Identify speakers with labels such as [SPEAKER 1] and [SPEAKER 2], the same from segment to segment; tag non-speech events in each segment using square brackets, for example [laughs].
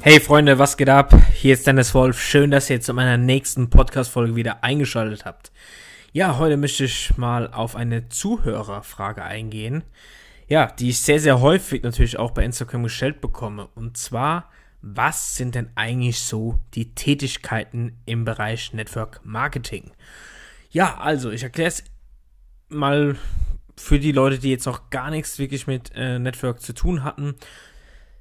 [SPEAKER 1] Hey Freunde, was geht ab? Hier ist Dennis Wolf. Schön, dass ihr jetzt zu meiner nächsten Podcast-Folge wieder eingeschaltet habt. Ja, heute möchte ich mal auf eine Zuhörerfrage eingehen. Ja, die ich sehr, sehr häufig natürlich auch bei Instagram gestellt bekomme. Und zwar, was sind denn eigentlich so die Tätigkeiten im Bereich Network Marketing? Ja, also ich erkläre es mal für die Leute, die jetzt noch gar nichts wirklich mit äh, Network zu tun hatten.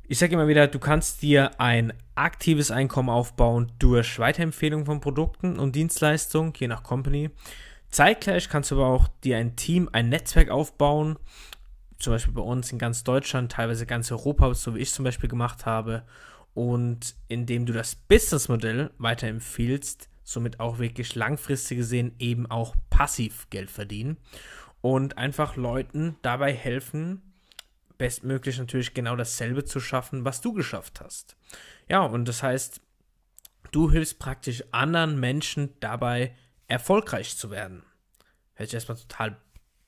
[SPEAKER 1] Ich sage immer wieder, du kannst dir ein aktives Einkommen aufbauen durch Weiterempfehlung von Produkten und Dienstleistungen, je nach Company. Zeitgleich kannst du aber auch dir ein Team, ein Netzwerk aufbauen, zum Beispiel bei uns in ganz Deutschland, teilweise ganz Europa, so wie ich zum Beispiel gemacht habe. Und indem du das Businessmodell weiterempfiehlst, somit auch wirklich langfristig gesehen eben auch passiv Geld verdienen und einfach Leuten dabei helfen, bestmöglich natürlich genau dasselbe zu schaffen, was du geschafft hast. Ja, und das heißt, du hilfst praktisch anderen Menschen dabei, erfolgreich zu werden. Hört sich erstmal total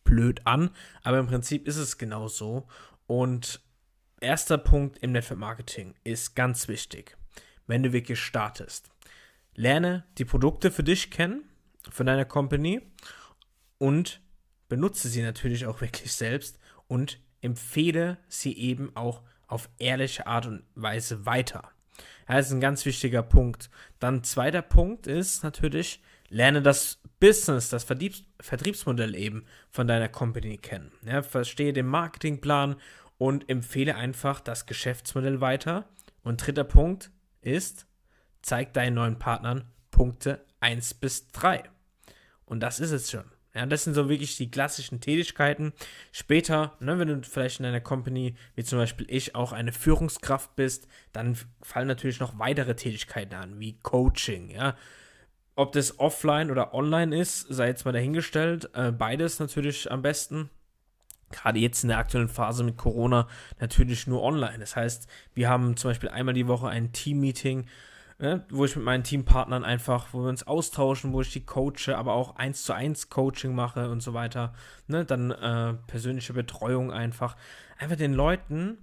[SPEAKER 1] blöd an, aber im Prinzip ist es genau so. Und erster Punkt im Network Marketing ist ganz wichtig, wenn du wirklich startest. Lerne die Produkte für dich kennen, für deine Company und benutze sie natürlich auch wirklich selbst und empfehle sie eben auch auf ehrliche Art und Weise weiter. Das ist ein ganz wichtiger Punkt. Dann zweiter Punkt ist natürlich, lerne das Business, das Vertriebs Vertriebsmodell eben von deiner Company kennen. Ja, verstehe den Marketingplan und empfehle einfach das Geschäftsmodell weiter. Und dritter Punkt ist, zeig deinen neuen Partnern Punkte 1 bis 3. Und das ist es schon. Ja, das sind so wirklich die klassischen Tätigkeiten. Später, ne, wenn du vielleicht in einer Company, wie zum Beispiel ich, auch eine Führungskraft bist, dann fallen natürlich noch weitere Tätigkeiten an, wie Coaching, ja. Ob das offline oder online ist, sei jetzt mal dahingestellt. Äh, beides natürlich am besten. Gerade jetzt in der aktuellen Phase mit Corona natürlich nur online. Das heißt, wir haben zum Beispiel einmal die Woche ein Team-Meeting, ne, wo ich mit meinen Teampartnern einfach, wo wir uns austauschen, wo ich die coache, aber auch eins zu eins Coaching mache und so weiter. Ne, dann äh, persönliche Betreuung einfach. Einfach den Leuten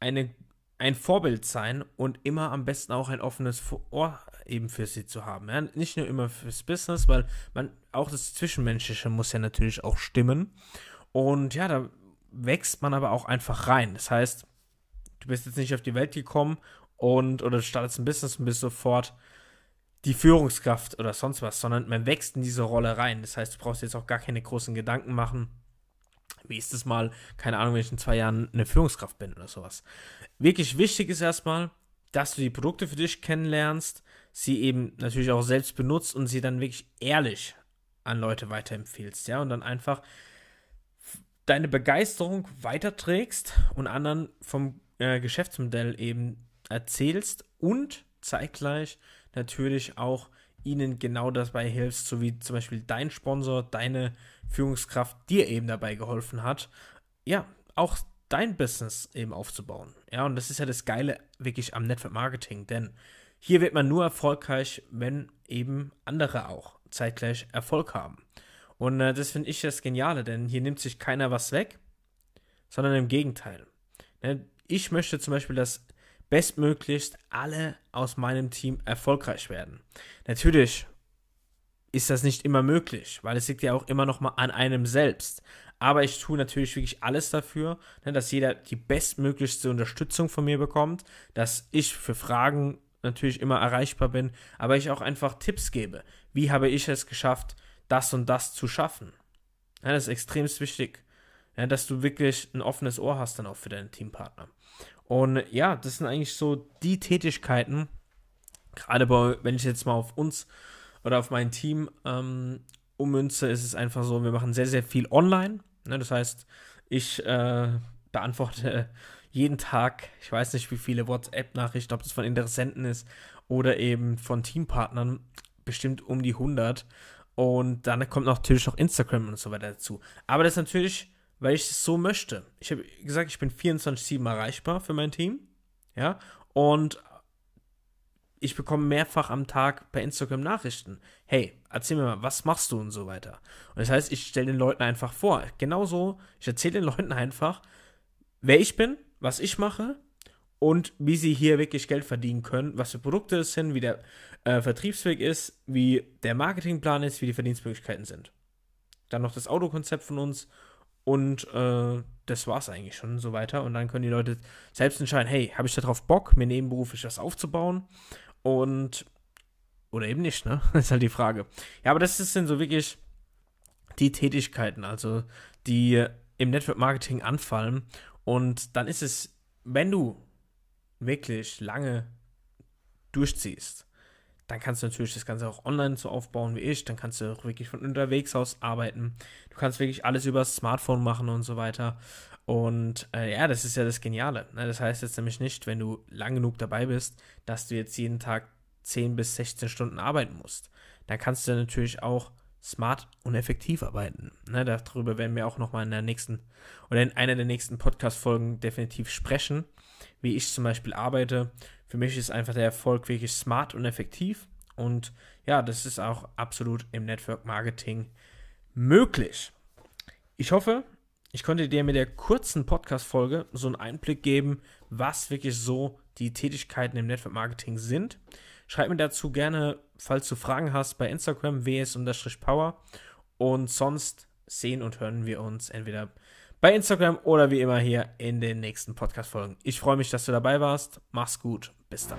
[SPEAKER 1] eine, ein Vorbild sein und immer am besten auch ein offenes Ohr eben für sie zu haben. Ja? Nicht nur immer fürs Business, weil man auch das Zwischenmenschliche muss ja natürlich auch stimmen. Und ja, da wächst man aber auch einfach rein. Das heißt, du bist jetzt nicht auf die Welt gekommen und oder du startest ein Business und bist sofort die Führungskraft oder sonst was, sondern man wächst in diese Rolle rein. Das heißt, du brauchst jetzt auch gar keine großen Gedanken machen. Wie ist es mal, keine Ahnung, wenn ich in zwei Jahren eine Führungskraft bin oder sowas. Wirklich wichtig ist erstmal, dass du die Produkte für dich kennenlernst, sie eben natürlich auch selbst benutzt und sie dann wirklich ehrlich an Leute weiterempfehlst, ja, und dann einfach deine Begeisterung weiterträgst und anderen vom äh, Geschäftsmodell eben erzählst und zeitgleich natürlich auch ihnen genau dabei hilfst, so wie zum Beispiel dein Sponsor, deine Führungskraft dir eben dabei geholfen hat, ja, auch dein Business eben aufzubauen. Ja, und das ist ja das Geile wirklich am Network Marketing, denn hier wird man nur erfolgreich, wenn eben andere auch zeitgleich Erfolg haben. Und äh, das finde ich das Geniale, denn hier nimmt sich keiner was weg, sondern im Gegenteil. Ne, ich möchte zum Beispiel, dass bestmöglichst alle aus meinem Team erfolgreich werden. Natürlich ist das nicht immer möglich, weil es liegt ja auch immer noch mal an einem selbst. Aber ich tue natürlich wirklich alles dafür, ne, dass jeder die bestmöglichste Unterstützung von mir bekommt, dass ich für Fragen natürlich immer erreichbar bin, aber ich auch einfach Tipps gebe. Wie habe ich es geschafft, das und das zu schaffen? Das ist extrem wichtig, ja, dass du wirklich ein offenes Ohr hast dann auch für deinen Teampartner. Und ja, das sind eigentlich so die Tätigkeiten, gerade bei, wenn ich jetzt mal auf uns oder auf mein Team ähm, ummünze, ist es einfach so, wir machen sehr, sehr viel online. Ne? Das heißt, ich äh, beantworte jeden Tag, ich weiß nicht, wie viele WhatsApp-Nachrichten, ob das von Interessenten ist oder eben von Teampartnern, bestimmt um die 100. Und dann kommt natürlich noch Instagram und so weiter dazu. Aber das ist natürlich weil ich es so möchte. Ich habe gesagt, ich bin 24-7 erreichbar für mein Team. Ja, und ich bekomme mehrfach am Tag per Instagram Nachrichten. Hey, erzähl mir mal, was machst du und so weiter. Und das heißt, ich stelle den Leuten einfach vor. Genauso, ich erzähle den Leuten einfach, wer ich bin, was ich mache und wie sie hier wirklich Geld verdienen können, was für Produkte es sind, wie der äh, Vertriebsweg ist, wie der Marketingplan ist, wie die Verdienstmöglichkeiten sind. Dann noch das Autokonzept von uns und äh, das es eigentlich schon so weiter. Und dann können die Leute selbst entscheiden, hey, habe ich darauf Bock, mir nebenberuflich was aufzubauen? Und oder eben nicht, ne? [laughs] Das ist halt die Frage. Ja, aber das sind so wirklich die Tätigkeiten, also die im Network Marketing anfallen. Und dann ist es, wenn du wirklich lange durchziehst, dann kannst du natürlich das Ganze auch online so aufbauen wie ich. Dann kannst du auch wirklich von unterwegs aus arbeiten. Du kannst wirklich alles über das Smartphone machen und so weiter. Und äh, ja, das ist ja das Geniale. Ne? Das heißt jetzt nämlich nicht, wenn du lang genug dabei bist, dass du jetzt jeden Tag 10 bis 16 Stunden arbeiten musst. Dann kannst du natürlich auch smart und effektiv arbeiten. Ne? Darüber werden wir auch nochmal in der nächsten oder in einer der nächsten Podcast-Folgen definitiv sprechen, wie ich zum Beispiel arbeite. Für mich ist einfach der Erfolg wirklich smart und effektiv. Und ja, das ist auch absolut im Network Marketing möglich. Ich hoffe, ich konnte dir mit der kurzen Podcast-Folge so einen Einblick geben, was wirklich so die Tätigkeiten im Network Marketing sind. Schreib mir dazu gerne, falls du Fragen hast, bei Instagram ws-power. Und sonst sehen und hören wir uns entweder bei Instagram oder wie immer hier in den nächsten Podcast-Folgen. Ich freue mich, dass du dabei warst. Mach's gut. Bis dann.